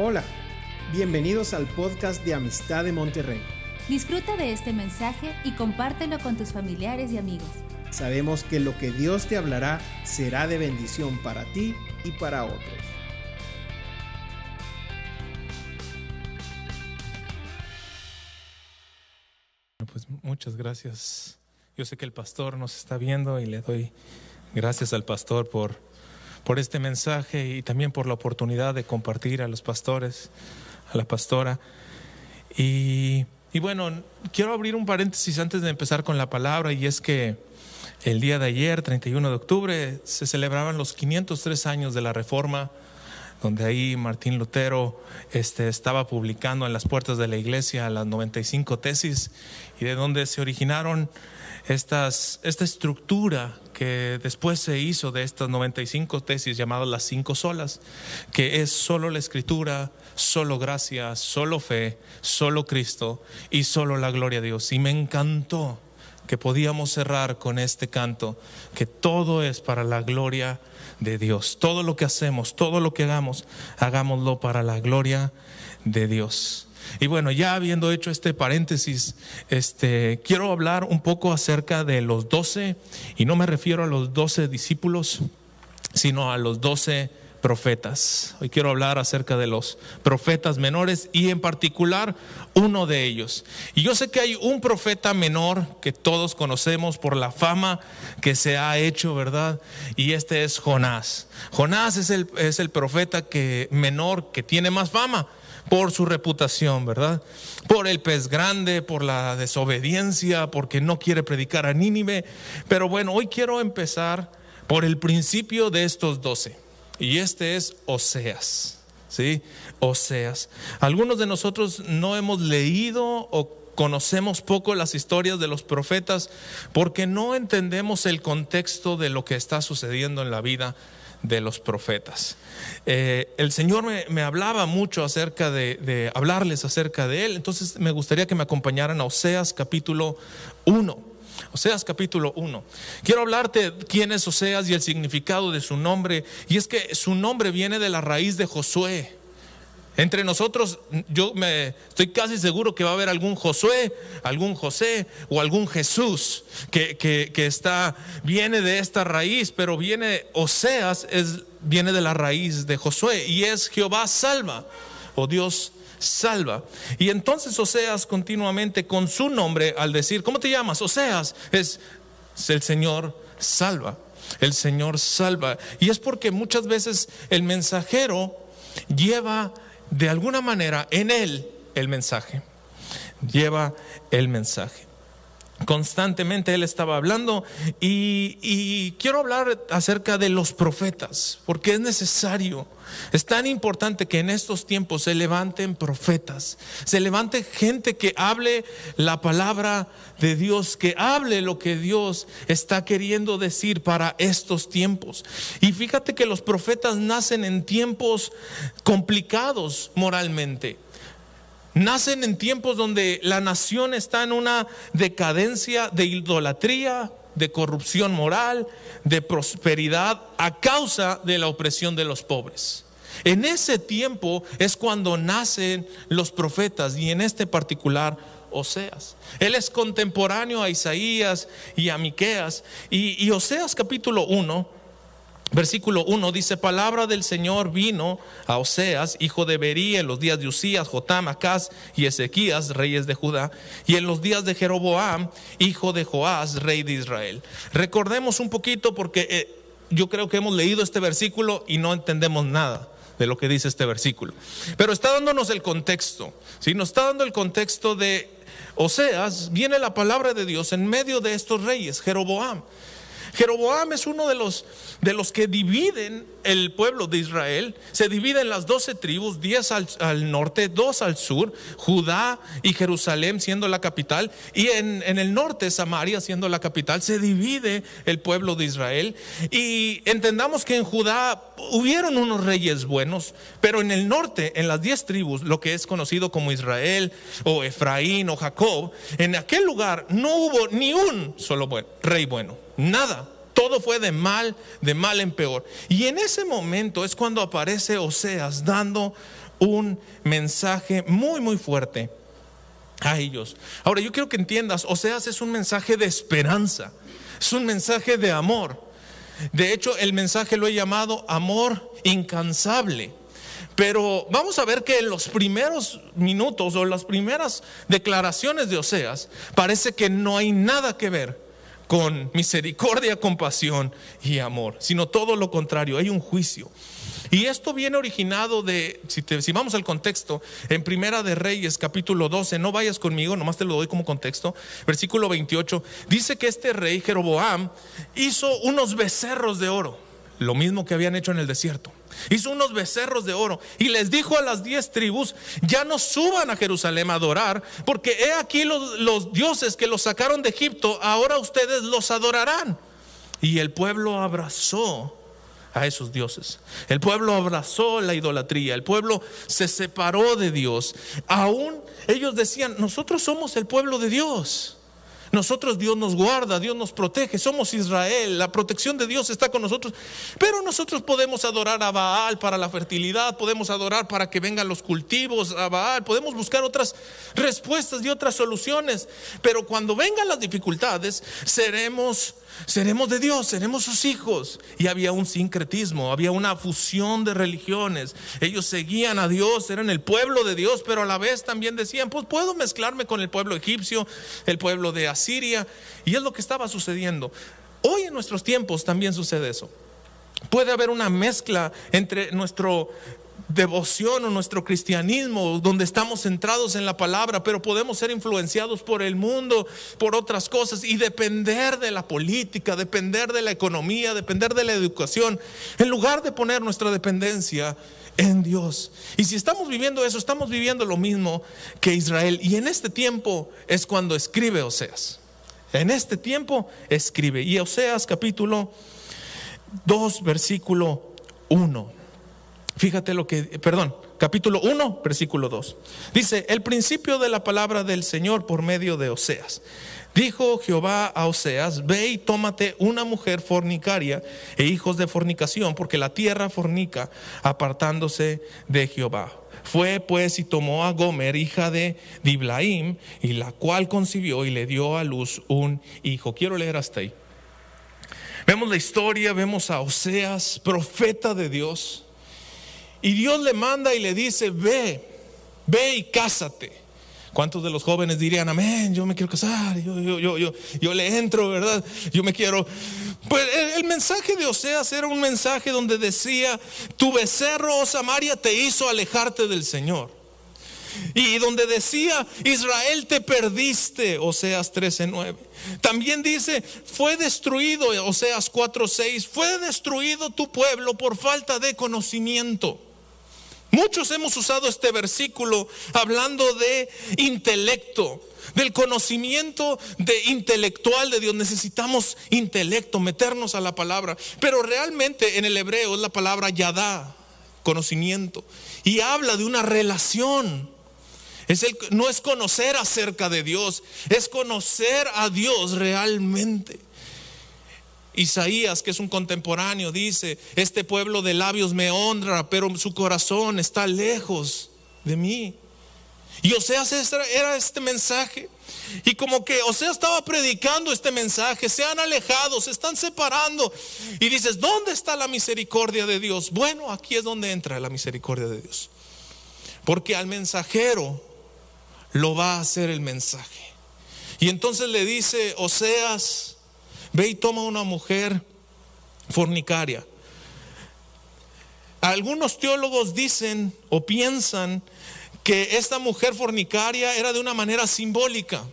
Hola, bienvenidos al podcast de Amistad de Monterrey. Disfruta de este mensaje y compártelo con tus familiares y amigos. Sabemos que lo que Dios te hablará será de bendición para ti y para otros. Pues muchas gracias. Yo sé que el pastor nos está viendo y le doy gracias al pastor por, por este mensaje y también por la oportunidad de compartir a los pastores, a la pastora. Y, y bueno, quiero abrir un paréntesis antes de empezar con la palabra y es que el día de ayer, 31 de octubre, se celebraban los 503 años de la Reforma donde ahí Martín Lutero este, estaba publicando en las puertas de la iglesia las 95 tesis y de donde se originaron esta estructura que después se hizo de estas 95 tesis llamadas las cinco solas, que es solo la escritura, solo gracia, solo fe, solo Cristo y solo la gloria de Dios. Y me encantó que podíamos cerrar con este canto, que todo es para la gloria de Dios. Todo lo que hacemos, todo lo que hagamos, hagámoslo para la gloria de Dios. Y bueno, ya habiendo hecho este paréntesis, este, quiero hablar un poco acerca de los doce, y no me refiero a los doce discípulos, sino a los doce profetas. Hoy quiero hablar acerca de los profetas menores y en particular uno de ellos. Y yo sé que hay un profeta menor que todos conocemos por la fama que se ha hecho, ¿verdad? Y este es Jonás. Jonás es el, es el profeta que, menor que tiene más fama por su reputación, ¿verdad? Por el pez grande, por la desobediencia, porque no quiere predicar a Nínive. Pero bueno, hoy quiero empezar por el principio de estos doce. Y este es Oseas, ¿sí? Oseas. Algunos de nosotros no hemos leído o conocemos poco las historias de los profetas porque no entendemos el contexto de lo que está sucediendo en la vida de los profetas. Eh, el Señor me, me, hablaba mucho acerca de, de, hablarles acerca de Él, entonces me gustaría que me acompañaran a Oseas capítulo 1. Oseas capítulo 1. Quiero hablarte quién es Oseas y el significado de su nombre, y es que su nombre viene de la raíz de Josué. Entre nosotros, yo me estoy casi seguro que va a haber algún Josué, algún José o algún Jesús que, que, está, viene de esta raíz, pero viene, Oseas es, viene de la raíz de Josué y es Jehová salva o Dios salva. Y entonces Oseas continuamente con su nombre al decir, ¿cómo te llamas? Oseas es, es el Señor salva. El Señor salva. Y es porque muchas veces el mensajero lleva de alguna manera en él el mensaje. Lleva el mensaje. Constantemente él estaba hablando y, quiero hablar acerca de los profetas, porque es necesario, es tan importante que en estos tiempos se levanten profetas, se levante gente que hable la palabra de Dios, que hable lo que Dios está queriendo decir para estos tiempos. Y fíjate que los profetas nacen en tiempos complicados moralmente. Nacen en tiempos donde la nación está en una decadencia de idolatría, de corrupción moral, de prosperidad a causa de la opresión de los pobres. En ese tiempo es cuando nacen los profetas y en este particular Oseas. Él es contemporáneo a Isaías y a Miqueas y, Oseas capítulo 1 Versículo 1 dice, palabra del Señor vino a Oseas, hijo de Berí, en los días de Usías, Jotam, Acaz y Ezequías, reyes de Judá, y en los días de Jeroboam, hijo de Joás, rey de Israel. Recordemos un poquito porque eh, yo creo que hemos leído este versículo y no entendemos nada de lo que dice este versículo. Pero está dándonos el contexto, ¿sí? Nos está dando el contexto de Oseas, viene la palabra de Dios en medio de estos reyes, Jeroboam. Jeroboam es uno de los, de los que dividen el pueblo de Israel. Se divide en las doce tribus, diez al, al, norte, dos al sur, Judá y Jerusalén siendo la capital, y en, en, el norte Samaria siendo la capital, se divide el pueblo de Israel. Y entendamos que en Judá hubieron unos reyes buenos, pero en el norte, en las diez tribus, lo que es conocido como Israel o Efraín o Jacob, en aquel lugar no hubo ni un solo buen, rey bueno, nada Todo fue de mal, de mal en peor. Y en ese momento es cuando aparece Oseas dando un mensaje muy, muy fuerte a ellos. Ahora, yo quiero que entiendas, Oseas es un mensaje de esperanza, es un mensaje de amor. De hecho, el mensaje lo he llamado amor incansable. Pero vamos a ver que en los primeros minutos o las primeras declaraciones de Oseas parece que no hay nada que ver con misericordia, compasión y amor, sino todo lo contrario, hay un juicio. Y esto viene originado de, si, si, vamos al contexto, en Primera de Reyes, capítulo 12, no vayas conmigo, nomás te lo doy como contexto, versículo 28, dice que este rey Jeroboam hizo unos becerros de oro, lo mismo que habían hecho en el desierto. Hizo unos becerros de oro y les dijo a las diez tribus, ya no suban a Jerusalén a adorar, porque he aquí los, dioses que los sacaron de Egipto, ahora ustedes los adorarán. Y el pueblo abrazó a esos dioses. El pueblo abrazó la idolatría, el pueblo se separó de Dios. Aún ellos decían, nosotros somos el pueblo de Dios. Nosotros Dios nos guarda, Dios nos protege, somos Israel, la protección de Dios está con nosotros. Pero nosotros podemos adorar a Baal para la fertilidad, podemos adorar para que vengan los cultivos a Baal, podemos buscar otras respuestas y otras soluciones. Pero cuando vengan las dificultades, seremos seremos de Dios, seremos sus hijos. Y había un sincretismo, había una fusión de religiones. Ellos seguían a Dios, eran el pueblo de Dios, pero a la vez también decían, pues puedo mezclarme con el pueblo egipcio, el pueblo de Asiria. Y es lo que estaba sucediendo. Hoy en nuestros tiempos también sucede eso. Puede haber una mezcla entre nuestro devoción o nuestro cristianismo, donde estamos centrados en la palabra, pero podemos ser influenciados por el mundo, por otras cosas y depender de la política, depender de la economía, depender de la educación, en lugar de poner nuestra dependencia en Dios. Y si estamos viviendo eso, estamos viviendo lo mismo que Israel. Y en este tiempo es cuando escribe Oseas. En este tiempo escribe. Y Oseas capítulo 2, versículo 1. Fíjate lo que, perdón, capítulo 1, versículo 2. Dice, el principio de la palabra del Señor por medio de Oseas. Dijo Jehová a Oseas, ve y tómate una mujer fornicaria e hijos de fornicación, porque la tierra fornica apartándose de Jehová. Fue pues y tomó a Gomer, hija de Diblaim, y la cual concibió y le dio a luz un hijo. Quiero leer hasta ahí. Vemos la historia, vemos a Oseas, profeta de Dios y Dios le manda y le dice, ve, ve y cásate. ¿Cuántos de los jóvenes dirían, amén, yo me quiero casar, yo, yo, yo, yo, yo le entro, ¿verdad? Yo me quiero... Pues el, el, mensaje de Oseas era un mensaje donde decía, tu becerro, oh Samaria, te hizo alejarte del Señor. Y donde decía, Israel te perdiste, Oseas 13:9. También dice, fue destruido, Oseas 4:6, fue destruido tu pueblo por falta de conocimiento. Muchos hemos usado este versículo hablando de intelecto, del conocimiento de intelectual de Dios. Necesitamos intelecto, meternos a la palabra. Pero realmente en el hebreo es la palabra yadá, conocimiento. Y habla de una relación. Es el, no es conocer acerca de Dios, es conocer a Dios realmente. Isaías, que es un contemporáneo, dice, este pueblo de labios me honra, pero su corazón está lejos de mí. Y Oseas era este mensaje. Y como que Oseas estaba predicando este mensaje, se han alejado, se están separando. Y dices, ¿dónde está la misericordia de Dios? Bueno, aquí es donde entra la misericordia de Dios. Porque al mensajero lo va a hacer el mensaje. Y entonces le dice Oseas, Ve y toma una mujer fornicaria. Algunos teólogos dicen o piensan que esta mujer fornicaria era de una manera simbólica.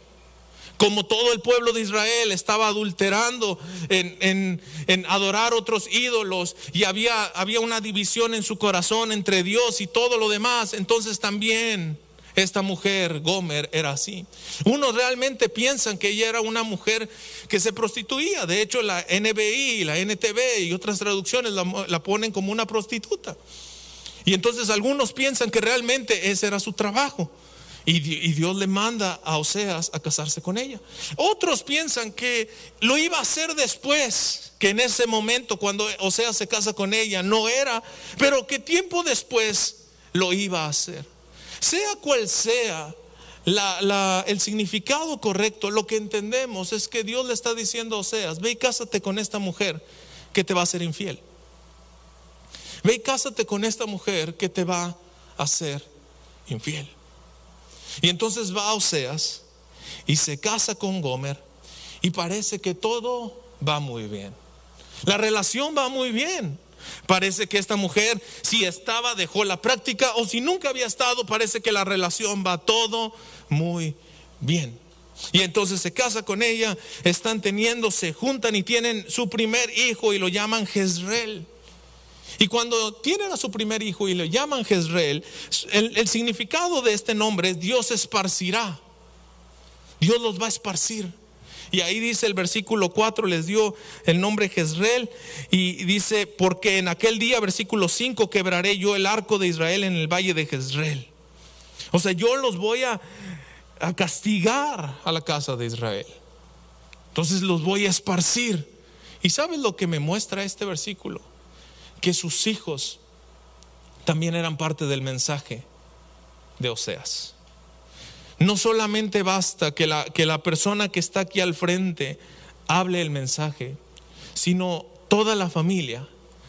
Como todo el pueblo de Israel estaba adulterando en, en, adorar otros ídolos y había, había una división en su corazón entre Dios y todo lo demás, entonces también esta mujer, Gomer, era así. Unos realmente piensan que ella era una mujer que se prostituía. De hecho, la NBI, la NTV y otras traducciones la, ponen como una prostituta. Y entonces algunos piensan que realmente ese era su trabajo. Y, Dios le manda a Oseas a casarse con ella. Otros piensan que lo iba a hacer después, que en ese momento cuando Oseas se casa con ella no era, pero que tiempo después lo iba a hacer. Sea cual sea el significado correcto, lo que entendemos es que Dios le está diciendo a Oseas, ve y cásate con esta mujer que te va a ser infiel. Ve y cásate con esta mujer que te va a ser infiel. Y entonces va a Oseas y se casa con Gomer y parece que todo va muy bien. La relación va muy bien. Parece que esta mujer, si estaba, dejó la práctica o si nunca había estado, parece que la relación va todo muy bien. Y entonces se casa con ella, están teniendo, se juntan y tienen su primer hijo y lo llaman Jezreel. Y cuando tienen a su primer hijo y lo llaman Jezreel, el, significado de este nombre es Dios esparcirá. Dios los va a esparcir. Y ahí dice el versículo 4, les dio el nombre Jezreel y dice, porque en aquel día, versículo 5, quebraré yo el arco de Israel en el valle de Jezreel. O sea, yo los voy a, a castigar a la casa de Israel. Entonces los voy a esparcir. ¿Y sabes lo que me muestra este versículo? Que sus hijos también eran parte del mensaje de Oseas. No solamente basta que la, que la persona que está aquí al frente hable el mensaje, sino toda la familia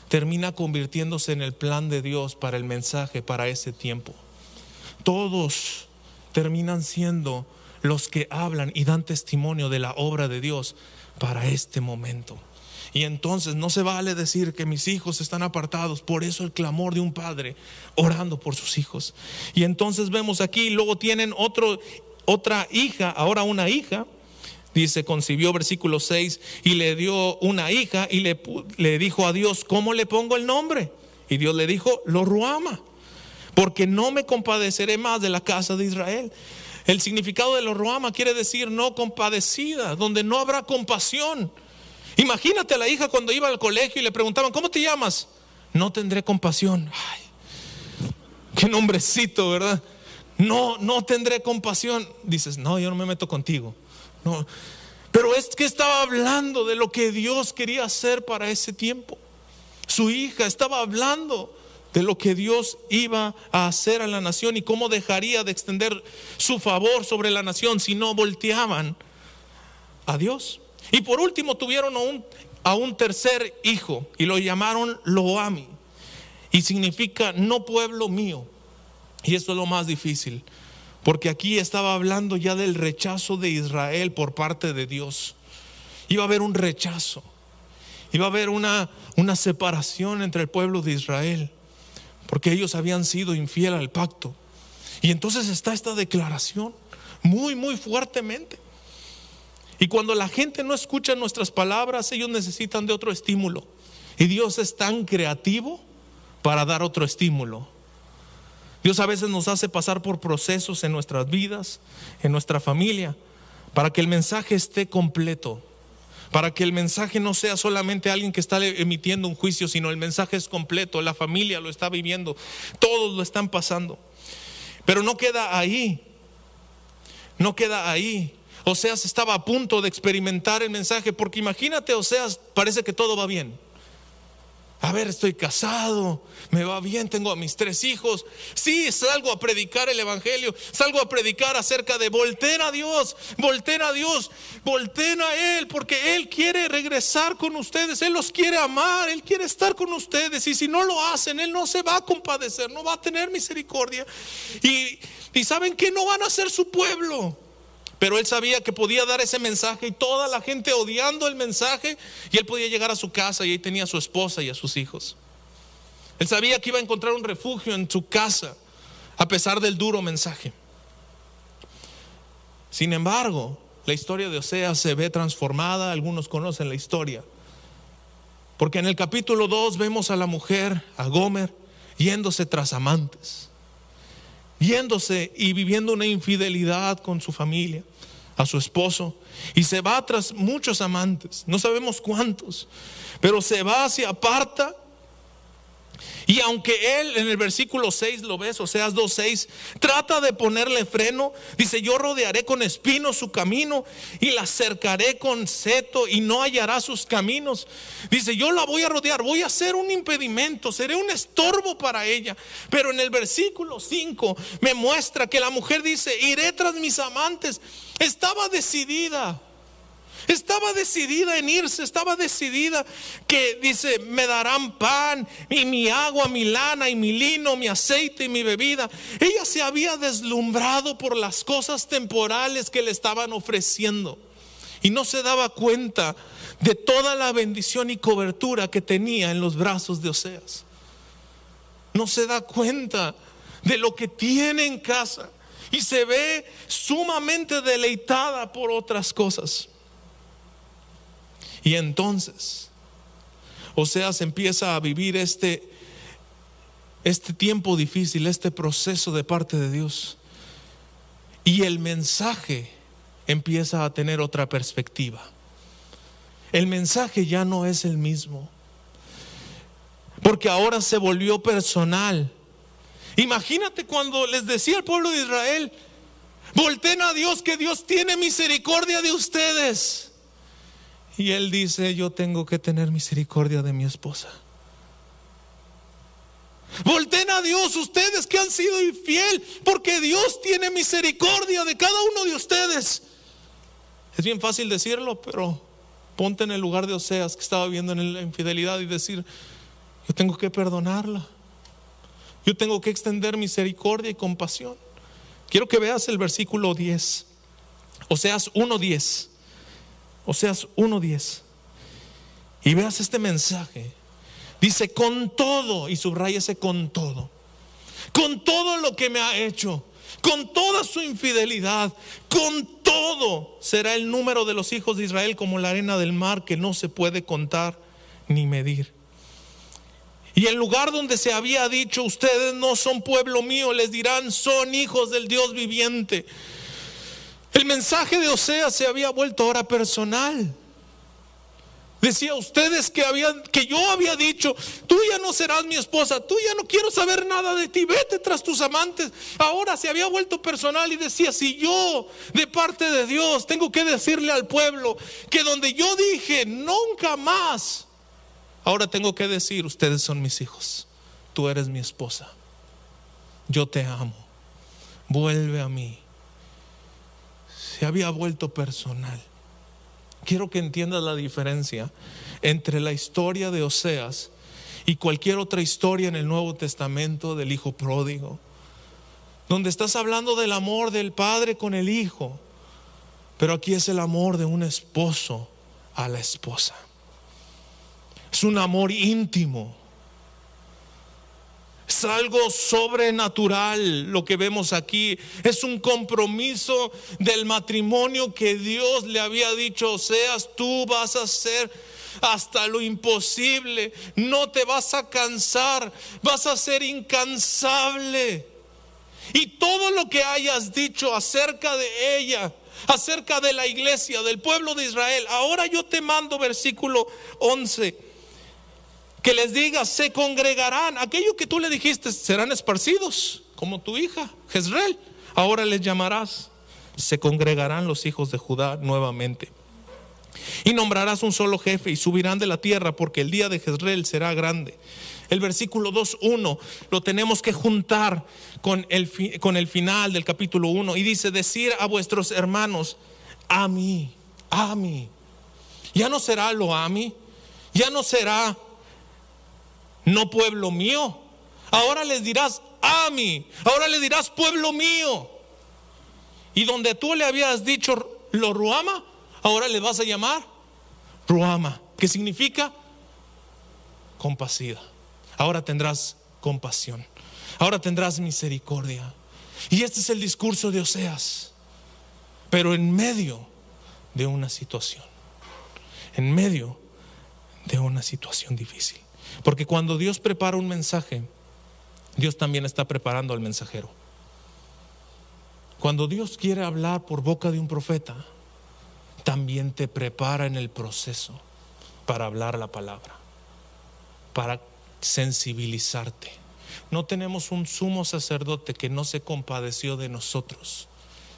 termina convirtiéndose en el plan de Dios para el mensaje, para ese tiempo. Todos terminan siendo los que hablan y dan testimonio de la obra de Dios para este momento. Y entonces no se vale decir que mis hijos están apartados. Por eso el clamor de un padre orando por sus hijos. Y entonces vemos aquí, luego tienen otro, otra hija, ahora una hija. Dice, concibió versículo 6 y le dio una hija y le, le dijo a Dios, ¿cómo le pongo el nombre? Y Dios le dijo, lo ruama, porque no me compadeceré más de la casa de Israel. El significado de lo ruama quiere decir no compadecida, donde no habrá compasión. Imagínate a la hija cuando iba al colegio y le preguntaban, ¿cómo te llamas? No tendré compasión. Ay, qué nombrecito, ¿verdad? No, no tendré compasión. Dices, no, yo no me meto contigo. No. Pero es que estaba hablando de lo que Dios quería hacer para ese tiempo. Su hija estaba hablando de lo que Dios iba a hacer a la nación y cómo dejaría de extender su favor sobre la nación si no volteaban a Dios. Y por último tuvieron a un, tercer hijo y lo llamaron Loami. Y significa no pueblo mío. Y eso es lo más difícil. Porque aquí estaba hablando ya del rechazo de Israel por parte de Dios. Iba a haber un rechazo. Iba a haber una, una separación entre el pueblo de Israel. Porque ellos habían sido infiel al pacto. Y entonces está esta declaración muy, muy fuertemente. Y cuando la gente no escucha nuestras palabras, ellos necesitan de otro estímulo. Y Dios es tan creativo para dar otro estímulo. Dios a veces nos hace pasar por procesos en nuestras vidas, en nuestra familia, para que el mensaje esté completo. Para que el mensaje no sea solamente alguien que está emitiendo un juicio, sino el mensaje es completo, la familia lo está viviendo, todos lo están pasando. Pero no queda ahí, no queda ahí. Oseas estaba a punto de experimentar el mensaje, porque imagínate, Oseas, parece que todo va bien. A ver, estoy casado, me va bien, tengo a mis tres hijos. Sí, salgo a predicar el Evangelio, salgo a predicar acerca de volten a Dios, volten a Dios, volten a Él, porque Él quiere regresar con ustedes, Él los quiere amar, Él quiere estar con ustedes. Y si no lo hacen, Él no se va a compadecer, no va a tener misericordia. Y, y saben que no van a ser su pueblo. Pero él sabía que podía dar ese mensaje y toda la gente odiando el mensaje y él podía llegar a su casa y ahí tenía a su esposa y a sus hijos. Él sabía que iba a encontrar un refugio en su casa a pesar del duro mensaje. Sin embargo, la historia de Oseas se ve transformada, algunos conocen la historia. Porque en el capítulo 2 vemos a la mujer, a Gomer, yéndose tras amantes yéndose y viviendo una infidelidad con su familia, a su esposo, y se va tras muchos amantes, no sabemos cuántos, pero se va, se aparta Y aunque él en el versículo 6 lo ves, Oseas 2.6, trata de ponerle freno, dice, yo rodearé con espinos su camino y la cercaré con seto y no hallará sus caminos. Dice, yo la voy a rodear, voy a ser un impedimento, seré un estorbo para ella. Pero en el versículo 5 me muestra que la mujer dice, iré tras mis amantes. Estaba decidida. Estaba decidida en irse, estaba decidida que dice, me darán pan y mi agua, mi lana y mi lino, mi aceite y mi bebida. Ella se había deslumbrado por las cosas temporales que le estaban ofreciendo y no se daba cuenta de toda la bendición y cobertura que tenía en los brazos de Oseas. No se da cuenta de lo que tiene en casa y se ve sumamente deleitada por otras cosas. Y entonces, Oseas empieza a vivir este, este tiempo difícil, este proceso de parte de Dios. Y el mensaje empieza a tener otra perspectiva. El mensaje ya no es el mismo. Porque ahora se volvió personal. Imagínate cuando les decía al pueblo de Israel, volten a Dios, que Dios tiene misericordia de ustedes. Y él dice, yo tengo que tener misericordia de mi esposa. Volten a Dios ustedes que han sido infiel, porque Dios tiene misericordia de cada uno de ustedes. Es bien fácil decirlo, pero ponte en el lugar de Oseas que estaba viendo en la infidelidad y decir, yo tengo que perdonarla. Yo tengo que extender misericordia y compasión. Quiero que veas el versículo 10. Oseas 1.10. Oseas 1.10. Y veas este mensaje. Dice, con todo, y ese con todo, con todo lo que me ha hecho, con toda su infidelidad, con todo será el número de los hijos de Israel como la arena del mar que no se puede contar ni medir. Y el lugar donde se había dicho, ustedes no son pueblo mío, les dirán, son hijos del Dios viviente. El mensaje de Oseas se había vuelto ahora personal. Decía ustedes que habían que yo había dicho, tú ya no serás mi esposa, tú ya no quiero saber nada de ti, vete tras tus amantes. Ahora se había vuelto personal y decía, si yo de parte de Dios tengo que decirle al pueblo que donde yo dije nunca más, ahora tengo que decir, ustedes son mis hijos, tú eres mi esposa. Yo te amo. Vuelve a mí se había vuelto personal. Quiero que entiendas la diferencia entre la historia de Oseas y cualquier otra historia en el Nuevo Testamento del Hijo pródigo, donde estás hablando del amor del Padre con el Hijo, pero aquí es el amor de un esposo a la esposa. Es un amor íntimo es algo sobrenatural lo que vemos aquí. Es un compromiso del matrimonio que Dios le había dicho, seas tú vas a hacer hasta lo imposible. No te vas a cansar, vas a ser incansable. Y todo lo que hayas dicho acerca de ella, acerca de la iglesia, del pueblo de Israel, ahora yo te mando versículo 11 que les digas, se congregarán. Aquello que tú le dijiste, serán esparcidos, como tu hija, Jezreel. Ahora les llamarás, se congregarán los hijos de Judá nuevamente. Y nombrarás un solo jefe y subirán de la tierra porque el día de Jezreel será grande. El versículo 2.1 lo tenemos que juntar con el, con el final del capítulo 1 y dice, decir a vuestros hermanos, a mí, a mí. Ya no será lo a mí, ya no será no pueblo mío. Ahora les dirás a mí, ahora le dirás pueblo mío. Y donde tú le habías dicho lo ruama, ahora le vas a llamar ruama, que significa compasiva. Ahora tendrás compasión, ahora tendrás misericordia. Y este es el discurso de Oseas, pero en medio de una situación, en medio de una situación difícil. Porque cuando Dios prepara un mensaje, Dios también está preparando al mensajero. Cuando Dios quiere hablar por boca de un profeta, también te prepara en el proceso para hablar la palabra, para sensibilizarte. No tenemos un sumo sacerdote que no se compadeció de nosotros.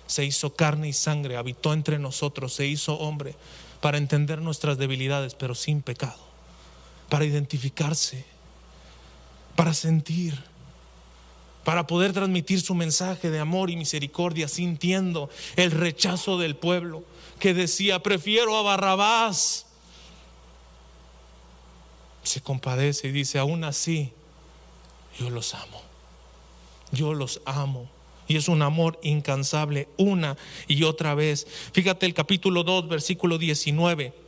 Se hizo carne y sangre, habitó entre nosotros, se hizo hombre para entender nuestras debilidades, pero sin pecado, para identificarse, para sentir, para poder transmitir su mensaje de amor y misericordia, sintiendo el rechazo del pueblo que decía, prefiero a Barrabás. Se compadece y dice, aún así, yo los amo, yo los amo. Y es un amor incansable una y otra vez. Fíjate el capítulo 2, versículo 19.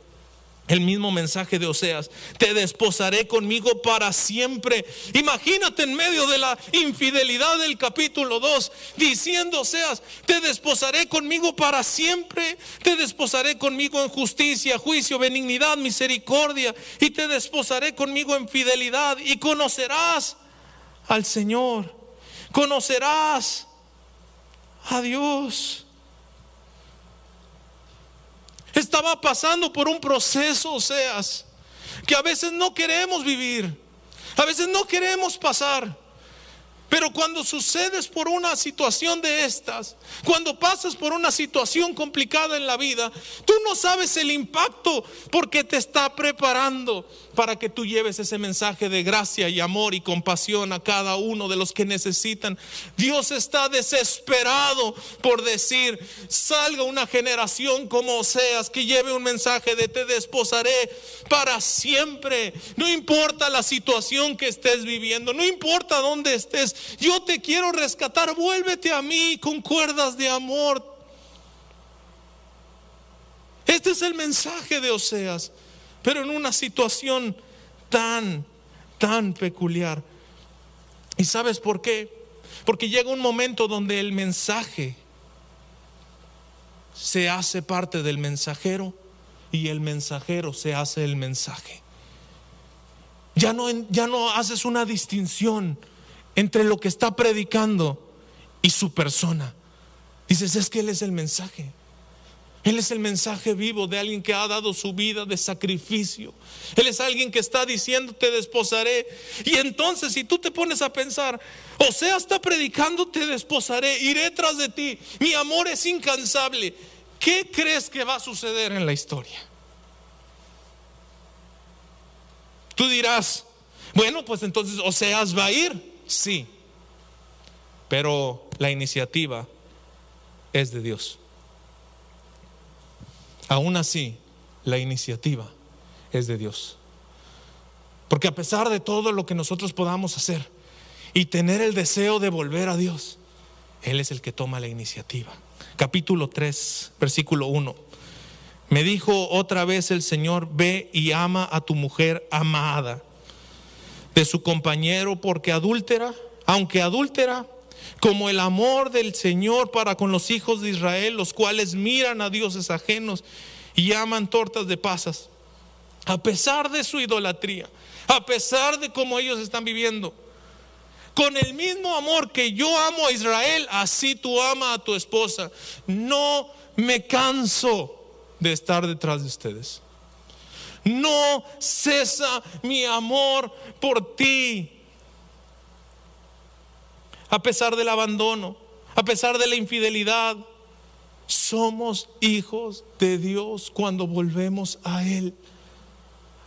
El mismo mensaje de Oseas, te desposaré conmigo para siempre. Imagínate en medio de la infidelidad del capítulo 2, diciendo Oseas, te desposaré conmigo para siempre, te desposaré conmigo en justicia, juicio, benignidad, misericordia, y te desposaré conmigo en fidelidad, y conocerás al Señor, conocerás a Dios. Estaba pasando por un proceso, o seas, que a veces no queremos vivir, a veces no queremos pasar. Pero cuando sucedes por una situación de estas, cuando pasas por una situación complicada en la vida, tú no sabes el impacto porque te está preparando para que tú lleves ese mensaje de gracia y amor y compasión a cada uno de los que necesitan. Dios está desesperado por decir, salga una generación como seas que lleve un mensaje de te desposaré para siempre. No importa la situación que estés viviendo, no importa dónde estés, yo te quiero rescatar, vuélvete a mí con cuerdas de amor. Este es el mensaje de Oseas, pero en una situación tan, tan peculiar. ¿Y sabes por qué? Porque llega un momento donde el mensaje se hace parte del mensajero y el mensajero se hace el mensaje. Ya no, ya no haces una distinción entre lo que está predicando y su persona. Dices, es que Él es el mensaje. Él es el mensaje vivo de alguien que ha dado su vida de sacrificio. Él es alguien que está diciendo, te desposaré. Y entonces si tú te pones a pensar, o sea, está predicando, te desposaré, iré tras de ti. Mi amor es incansable. ¿Qué crees que va a suceder en la historia? Tú dirás, bueno, pues entonces Oseas va a ir. Sí, pero la iniciativa es de Dios. Aún así, la iniciativa es de Dios. Porque a pesar de todo lo que nosotros podamos hacer y tener el deseo de volver a Dios, Él es el que toma la iniciativa. Capítulo 3, versículo 1. Me dijo otra vez el Señor, ve y ama a tu mujer amada de su compañero porque adúltera, aunque adúltera, como el amor del Señor para con los hijos de Israel, los cuales miran a dioses ajenos y aman tortas de pasas, a pesar de su idolatría, a pesar de cómo ellos están viviendo. Con el mismo amor que yo amo a Israel, así tú amas a tu esposa. No me canso de estar detrás de ustedes no cesa mi amor por ti. A pesar del abandono, a pesar de la infidelidad, somos hijos de Dios cuando volvemos a Él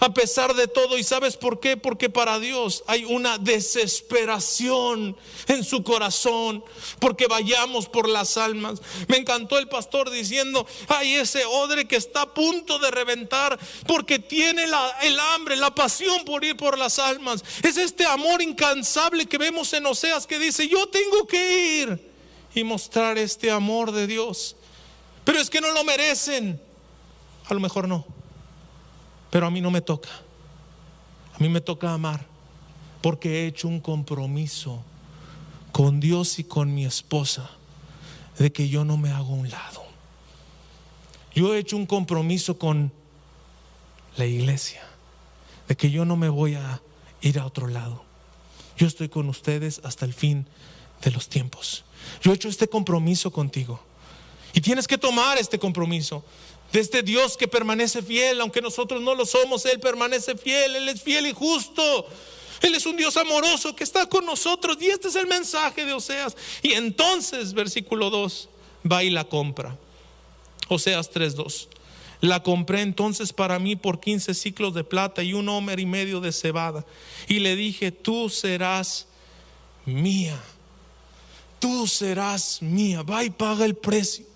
a pesar de todo. ¿Y sabes por qué? Porque para Dios hay una desesperación en su corazón, porque vayamos por las almas. Me encantó el pastor diciendo, hay ese odre que está a punto de reventar, porque tiene el hambre, la pasión por ir por las almas. Es este amor incansable que vemos en Oseas que dice, yo tengo que ir y mostrar este amor de Dios. Pero es que no lo merecen. A lo mejor no. Pero a mí no me toca. A mí me toca amar porque he hecho un compromiso con Dios y con mi esposa de que yo no me hago un lado. Yo he hecho un compromiso con la iglesia de que yo no me voy a ir a otro lado. Yo estoy con ustedes hasta el fin de los tiempos. Yo he hecho este compromiso contigo. Y tienes que tomar este compromiso de este Dios que permanece fiel, aunque nosotros no lo somos, Él permanece fiel, Él es fiel y justo. Él es un Dios amoroso que está con nosotros. Y este es el mensaje de Oseas. Y entonces, versículo 2, va y la compra. Oseas 3.2. La compré entonces para mí por 15 ciclos de plata y un homer y medio de cebada. Y le dije, tú serás mía. Tú serás mía. Va y paga el precio.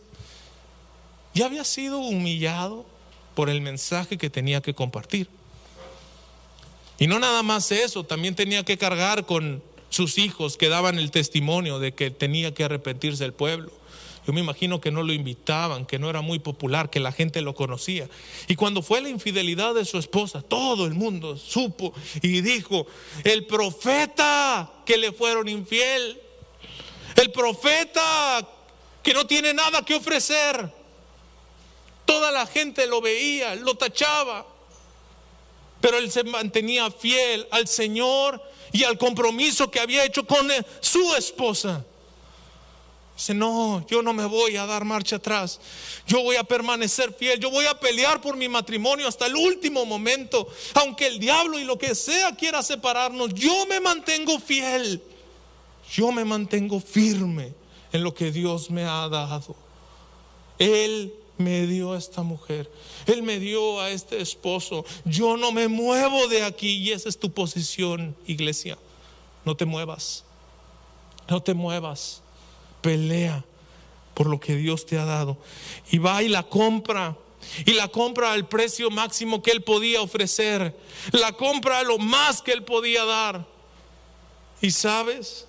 Ya había sido humillado por el mensaje que tenía que compartir. Y no nada más eso, también tenía que cargar con sus hijos que daban el testimonio de que tenía que arrepentirse el pueblo. Yo me imagino que no lo invitaban, que no era muy popular, que la gente lo conocía. Y cuando fue la infidelidad de su esposa, todo el mundo supo y dijo, el profeta que le fueron infiel, el profeta que no tiene nada que ofrecer. Toda la gente lo veía, lo tachaba. Pero él se mantenía fiel al Señor y al compromiso que había hecho con su esposa. Dice, no, yo no me voy a dar marcha atrás. Yo voy a permanecer fiel. Yo voy a pelear por mi matrimonio hasta el último momento. Aunque el diablo y lo que sea quiera separarnos, yo me mantengo fiel. Yo me mantengo firme en lo que Dios me ha dado. Él me dio a esta mujer. Él me dio a este esposo. Yo no me muevo de aquí y esa es tu posición, iglesia. No te muevas. No te muevas. Pelea por lo que Dios te ha dado. Y va y la compra. Y la compra al precio máximo que él podía ofrecer. La compra a lo más que él podía dar. Y sabes,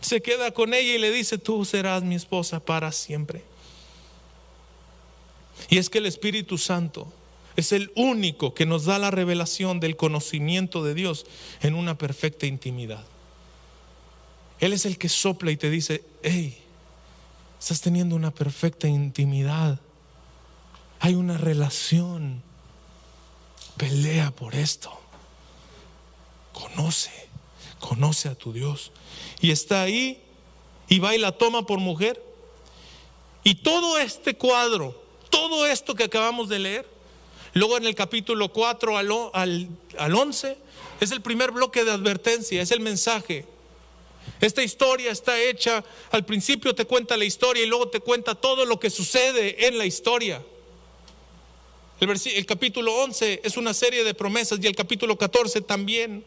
se queda con ella y le dice, tú serás mi esposa para siempre. Y es que el Espíritu Santo es el único que nos da la revelación del conocimiento de Dios en una perfecta intimidad. Él es el que sopla y te dice, hey, estás teniendo una perfecta intimidad. Hay una relación. Pelea por esto. Conoce, conoce a tu Dios. Y está ahí y va y la toma por mujer. Y todo este cuadro todo esto que acabamos de leer, luego en el capítulo 4 al, al, 11, es el primer bloque de advertencia, es el mensaje. Esta historia está hecha, al principio te cuenta la historia y luego te cuenta todo lo que sucede en la historia. El, el, capítulo 11 es una serie de promesas y el capítulo 14 también,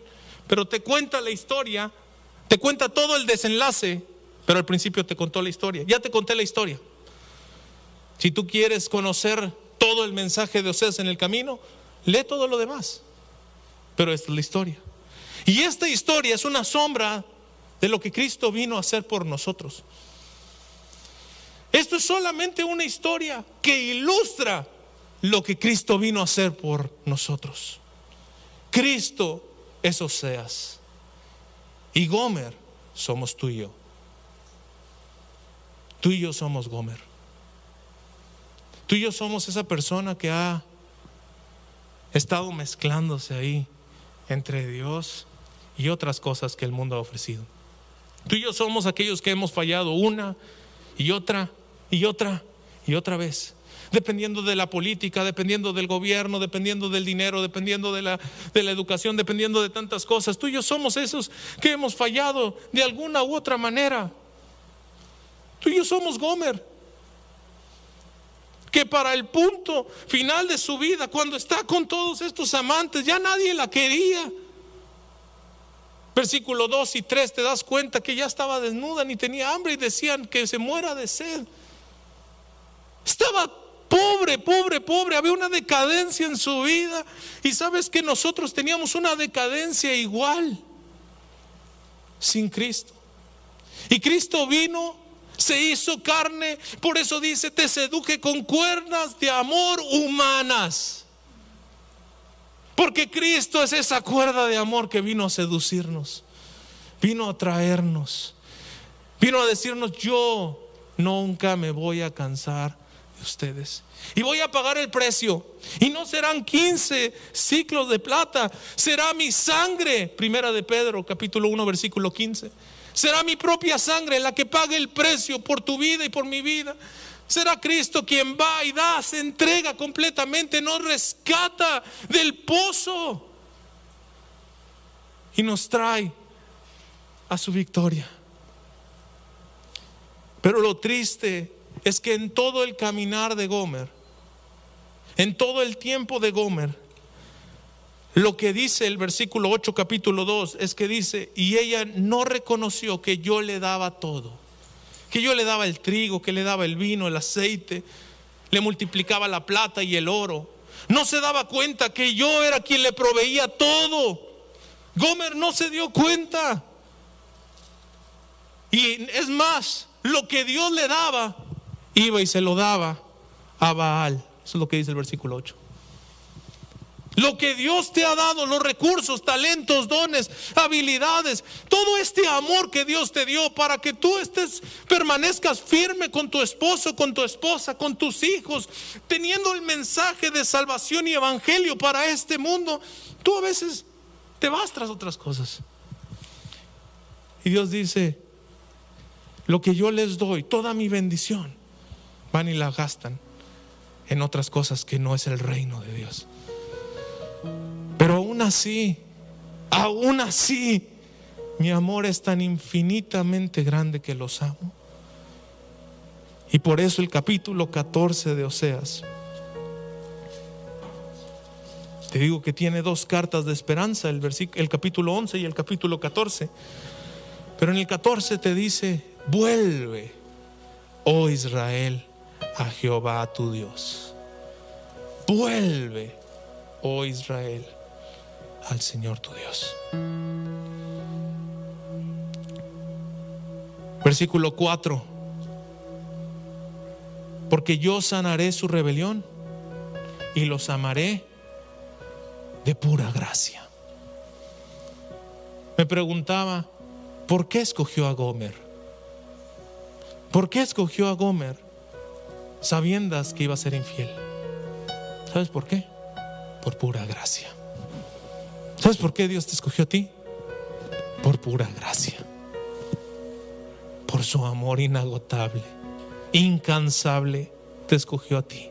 pero te cuenta la historia, te cuenta todo el desenlace, pero al principio te contó la historia. Ya te conté la historia. Si tú quieres conocer todo el mensaje de Oseas en el camino, lee todo lo demás. Pero esta es la historia. Y esta historia es una sombra de lo que Cristo vino a hacer por nosotros. Esto es solamente una historia que ilustra lo que Cristo vino a hacer por nosotros. Cristo es Oseas. Y Gomer somos tú y yo. Tú y yo somos Gomer. Tú y yo somos esa persona que ha estado mezclándose ahí entre Dios y otras cosas que el mundo ha ofrecido. Tú y yo somos aquellos que hemos fallado una y otra y otra y otra vez. Dependiendo de la política, dependiendo del gobierno, dependiendo del dinero, dependiendo de la, de la educación, dependiendo de tantas cosas. Tú y yo somos esos que hemos fallado de alguna u otra manera. Tú y yo somos Gomer que para el punto final de su vida, cuando está con todos estos amantes, ya nadie la quería. Versículo 2 y 3 te das cuenta que ya estaba desnuda ni tenía hambre y decían que se muera de sed. Estaba pobre, pobre, pobre, había una decadencia en su vida y sabes que nosotros teníamos una decadencia igual sin Cristo. Y Cristo vino se hizo carne. Por eso dice, te seduje con cuerdas de amor humanas. Porque Cristo es esa cuerda de amor que vino a seducirnos, vino a traernos, vino a decirnos, yo nunca me voy a cansar de ustedes. Y voy a pagar el precio. Y no serán 15 ciclos de plata, será mi sangre. Primera de Pedro, capítulo 1, versículo 15. Será mi propia sangre la que pague el precio por tu vida y por mi vida. Será Cristo quien va y da, se entrega completamente, nos rescata del pozo. y nos trae a su victoria. Pero lo triste es que en todo el caminar de Gomer, en todo el tiempo de Gomer, lo que dice el versículo 8, capítulo 2, es que dice, y ella no reconoció que yo le daba todo, que yo le daba el trigo, que le daba el vino, el aceite, le multiplicaba la plata y el oro. No se daba cuenta que yo era quien le proveía todo. Gomer no se dio cuenta. Y es más, lo que Dios le daba, iba y se lo daba a Baal. Eso es lo que dice el versículo 8. Lo que Dios te ha dado, los recursos, talentos, dones, habilidades, todo este amor que Dios te dio para que tú estés, permanezcas firme con tu esposo, con tu esposa, con tus hijos, teniendo el mensaje de salvación y evangelio para este mundo, tú a veces te vas tras otras cosas. Y Dios dice, lo que yo les doy, toda mi bendición, van y la gastan en otras cosas que no es el reino de Dios. Pero aún así, aún así, mi amor es tan infinitamente grande que los amo. Y por eso el capítulo 14 de Oseas, te digo que tiene dos cartas de esperanza, el, el capítulo 11 y el capítulo 14. Pero en el 14 te dice, vuelve, oh Israel, a Jehová tu Dios. Vuelve, oh Israel, al Señor tu Dios. Versículo 4. Porque yo sanaré su rebelión y los amaré de pura gracia. Me preguntaba, ¿por qué escogió a Gomer? ¿Por qué escogió a Gomer sabiendas que iba a ser infiel? ¿Sabes por qué? Por pura gracia. ¿Sabes por qué Dios te escogió a ti? Por pura gracia. Por su amor inagotable, incansable, te escogió a ti.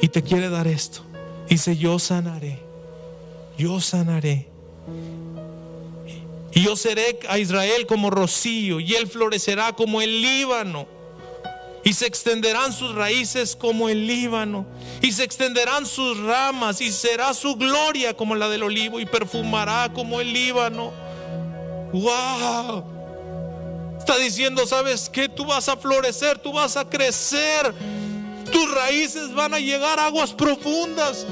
Y te quiere dar esto. Dice, yo sanaré, yo sanaré. Y yo seré a Israel como rocío, y él florecerá como el Líbano y se extenderán sus raíces como el Líbano, y se extenderán sus ramas, y será su gloria como la del olivo, y perfumará como el Líbano. ¡Wow! Está diciendo, ¿sabes qué? Tú vas a florecer, tú vas a crecer, tus raíces van a llegar a aguas profundas.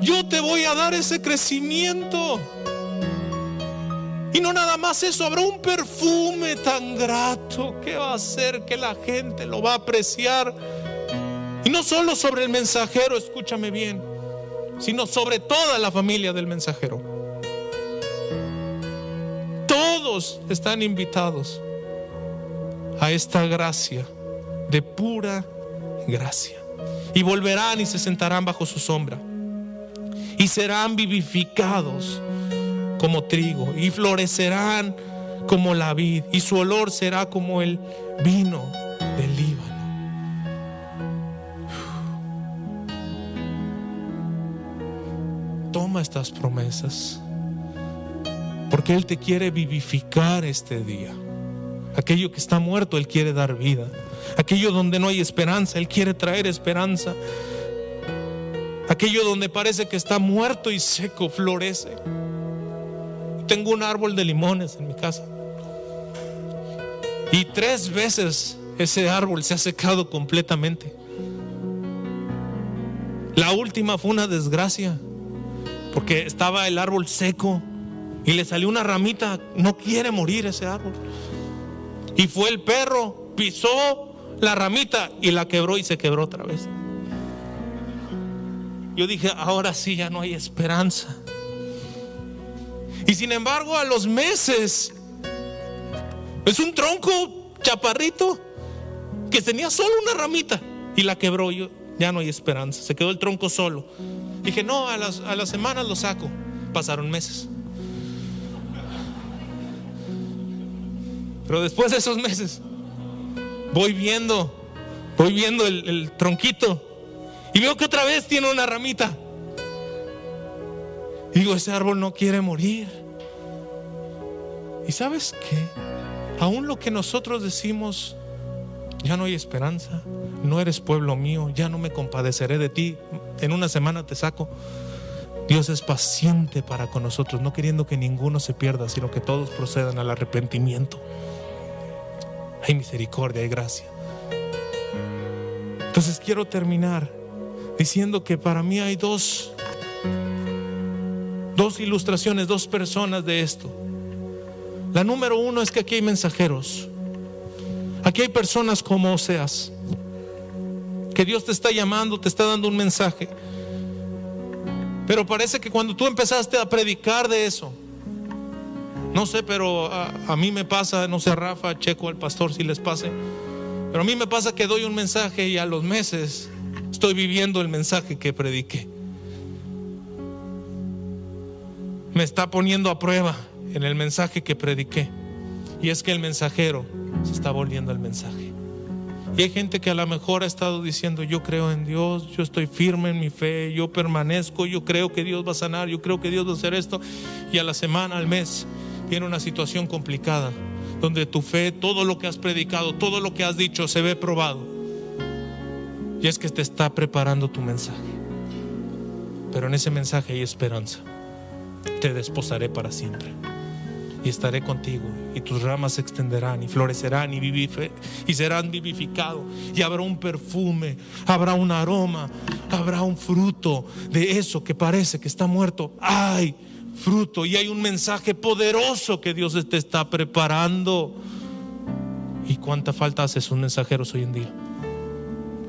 Yo te voy a dar ese crecimiento. Y no nada más eso, habrá un perfume tan grato que va a hacer que la gente lo va a apreciar. Y no solo sobre el mensajero, escúchame bien, sino sobre toda la familia del mensajero. Todos están invitados a esta gracia de pura gracia. Y volverán y se sentarán bajo su sombra. Y serán vivificados como trigo y florecerán como la vid y su olor será como el vino del Líbano. Toma estas promesas porque Él te quiere vivificar este día. Aquello que está muerto, Él quiere dar vida. Aquello donde no hay esperanza, Él quiere traer esperanza. Aquello donde parece que está muerto y seco, florece. Tengo un árbol de limones en mi casa. Y tres veces ese árbol se ha secado completamente. La última fue una desgracia, porque estaba el árbol seco y le salió una ramita. No quiere morir ese árbol. Y fue el perro, pisó la ramita y la quebró y se quebró otra vez. Yo dije, ahora sí ya no hay esperanza. Y sin embargo, a los meses, es un tronco chaparrito que tenía solo una ramita y la quebró. Yo, ya no hay esperanza. Se quedó el tronco solo. Dije, no, a las, a las semanas lo saco. Pasaron meses. Pero después de esos meses, voy viendo, voy viendo el, el tronquito y veo que otra vez tiene una ramita. Digo, ese árbol no quiere morir. Y sabes qué? Aún lo que nosotros decimos, ya no hay esperanza, no eres pueblo mío, ya no me compadeceré de ti, en una semana te saco. Dios es paciente para con nosotros, no queriendo que ninguno se pierda, sino que todos procedan al arrepentimiento. Hay misericordia, hay gracia. Entonces quiero terminar diciendo que para mí hay dos, dos ilustraciones, dos personas de esto. La número uno es que aquí hay mensajeros. Aquí hay personas como Oseas. Que Dios te está llamando, te está dando un mensaje. Pero parece que cuando tú empezaste a predicar de eso, no sé, pero a, mí me pasa, no sé, a Rafa, Checo, al pastor si les pase, pero a mí me pasa que doy un mensaje y a los meses estoy viviendo el mensaje que prediqué. Me está poniendo a prueba en el mensaje que prediqué. Y es que el mensajero se está volviendo el mensaje. Y hay gente que a lo mejor ha estado diciendo, yo creo en Dios, yo estoy firme en mi fe, yo permanezco, yo creo que Dios va a sanar, yo creo que Dios va a hacer esto. Y a la semana, al mes, viene una situación complicada, donde tu fe, todo lo que has predicado, todo lo que has dicho, se ve probado. Y es que te está preparando tu mensaje. Pero en ese mensaje hay esperanza. Te desposaré para siempre y estaré contigo y tus ramas se extenderán y florecerán y, y serán vivificados y habrá un perfume, habrá un aroma, habrá un fruto de eso que parece que está muerto. Hay fruto y hay un mensaje poderoso que Dios te está preparando. ¿Y cuánta falta hace sus mensajeros hoy en día?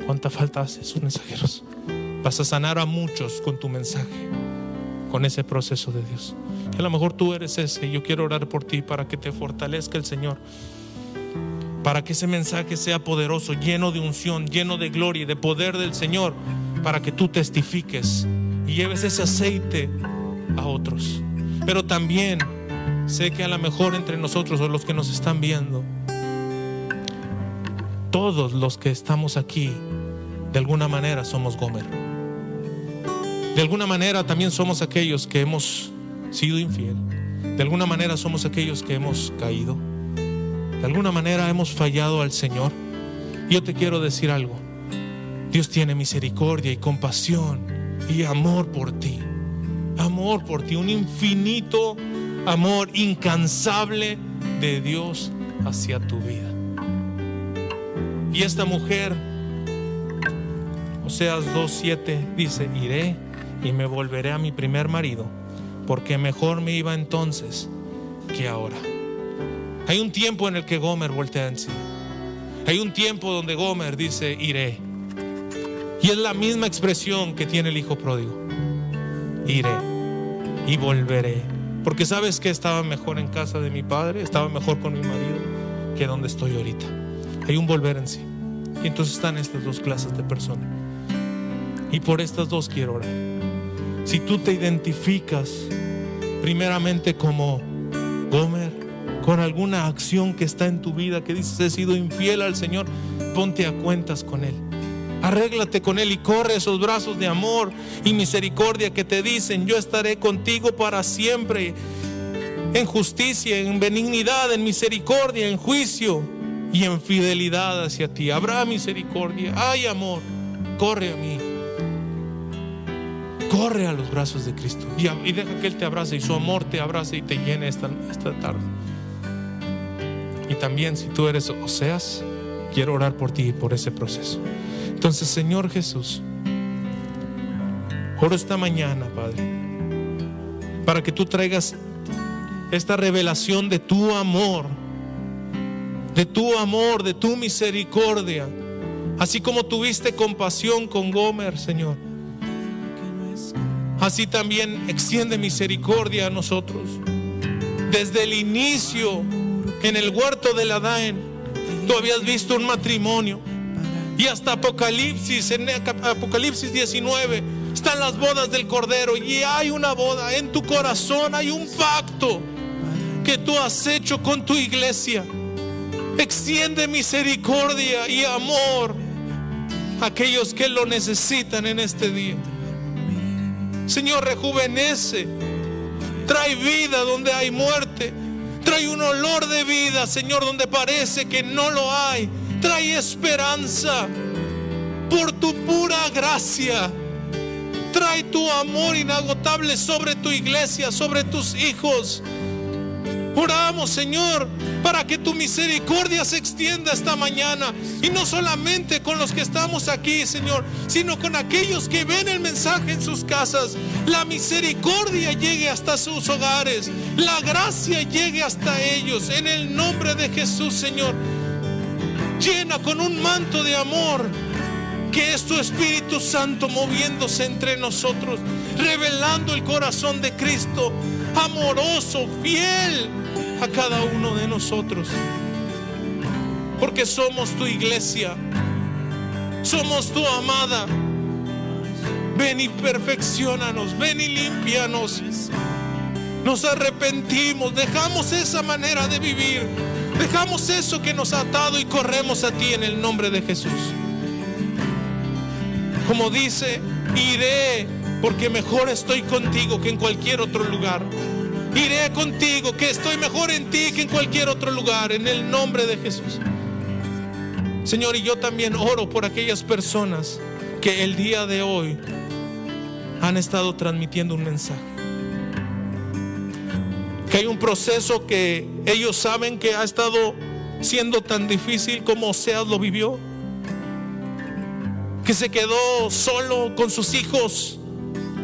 ¿Cuánta falta hace sus mensajeros? Vas a sanar a muchos con tu mensaje, con ese proceso de Dios a lo mejor tú eres ese y yo quiero orar por ti para que te fortalezca el Señor. Para que ese mensaje sea poderoso, lleno de unción, lleno de gloria y de poder del Señor. Para que tú testifiques y lleves ese aceite a otros. Pero también sé que a lo mejor entre nosotros o los que nos están viendo, todos los que estamos aquí, de alguna manera somos Gomer. De alguna manera también somos aquellos que hemos sido infiel. De alguna manera somos aquellos que hemos caído. De alguna manera hemos fallado al Señor. Yo te quiero decir algo. Dios tiene misericordia y compasión y amor por ti. Amor por ti, un infinito amor incansable de Dios hacia tu vida. Y esta mujer, Oseas 2.7, dice, iré y me volveré a mi primer marido porque mejor me iba entonces que ahora. Hay un tiempo en el que Gomer voltea en sí. Hay un tiempo donde Gomer dice, iré. Y es la misma expresión que tiene el hijo pródigo. Iré y volveré. Porque sabes que estaba mejor en casa de mi padre, estaba mejor con mi marido que donde estoy ahorita. Hay un volver en sí. Y entonces están estas dos clases de personas. Y por estas dos quiero orar. Si tú te identificas primeramente como Gomer, con alguna acción que está en tu vida que dices he sido infiel al Señor, ponte a cuentas con Él. Arréglate con Él y corre esos brazos de amor y misericordia que te dicen, yo estaré contigo para siempre, en justicia, en benignidad, en misericordia, en juicio y en fidelidad hacia ti. Habrá misericordia, hay amor, corre a mí. Corre a los brazos de Cristo y, deja que Él te abrace y su amor te abrace y te llene esta, esta tarde. Y también si tú eres Oseas, quiero orar por ti y por ese proceso. Entonces, Señor Jesús, oro esta mañana, Padre, para que tú traigas esta revelación de tu amor, de tu amor, de tu misericordia, así como tuviste compasión con Gomer, Señor así también extiende misericordia a nosotros. Desde el inicio, en el huerto de la Daen, tú habías visto un matrimonio. Y hasta Apocalipsis, en Apocalipsis 19, están las bodas del Cordero. Y hay una boda en tu corazón, hay un pacto que tú has hecho con tu iglesia. Extiende misericordia y amor a aquellos que lo necesitan en este día. Señor, rejuvenece. Trae vida donde hay muerte. Trae un olor de vida, Señor, donde parece que no lo hay. Trae esperanza por tu pura gracia. Trae tu amor inagotable sobre tu iglesia, sobre tus hijos. Oramos, Señor, para que tu misericordia se extienda esta mañana. Y no solamente con los que estamos aquí, Señor, sino con aquellos que ven el mensaje en sus casas. La misericordia llegue hasta sus hogares. La gracia llegue hasta ellos. En el nombre de Jesús, Señor. Llena con un manto de amor que es tu Espíritu Santo moviéndose entre nosotros, revelando el corazón de Cristo, amoroso, fiel a cada uno de nosotros. Porque somos tu iglesia, somos tu amada. Ven y perfeccionanos, ven y limpianos. Nos arrepentimos, dejamos esa manera de vivir, dejamos eso que nos ha atado y corremos a ti en el nombre de Jesús. Como dice, iré porque mejor estoy contigo que en cualquier otro lugar. Iré contigo, que estoy mejor en ti que en cualquier otro lugar, en el nombre de Jesús. Señor, y yo también oro por aquellas personas que el día de hoy han estado transmitiendo un mensaje. Que hay un proceso que ellos saben que ha estado siendo tan difícil como Oseas lo vivió que se quedó solo con sus hijos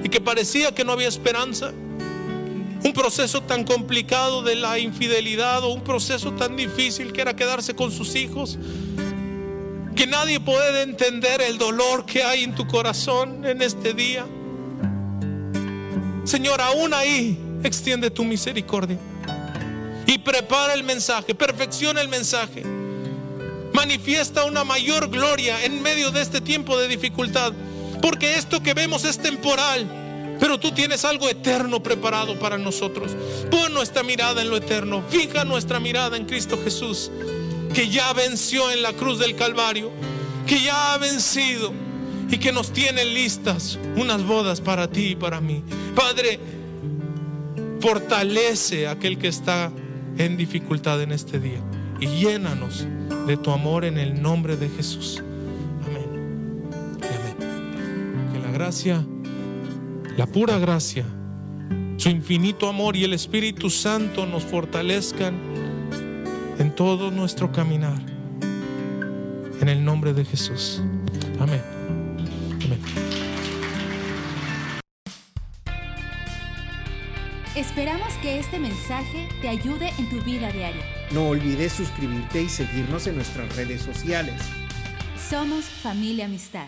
y que parecía que no había esperanza. Un proceso tan complicado de la infidelidad o un proceso tan difícil que era quedarse con sus hijos. Que nadie puede entender el dolor que hay en tu corazón en este día. Señor, aún ahí extiende tu misericordia y prepara el mensaje, perfecciona el mensaje manifiesta una mayor gloria en medio de este tiempo de dificultad. Porque esto que vemos es temporal. Pero tú tienes algo eterno preparado para nosotros. Pon nuestra mirada en lo eterno. Fija nuestra mirada en Cristo Jesús, que ya venció en la cruz del Calvario, que ya ha vencido y que nos tiene listas unas bodas para ti y para mí. Padre, fortalece a aquel que está en dificultad en este día y llénanos de tu amor en el nombre de Jesús. Amén. amén. Que la gracia, la pura gracia, su infinito amor y el Espíritu Santo nos fortalezcan en todo nuestro caminar. En el nombre de Jesús. Amén. Amén. Esperamos que este mensaje te ayude en tu vida diaria. No olvides suscribirte y seguirnos en nuestras redes sociales. Somos familia amistad.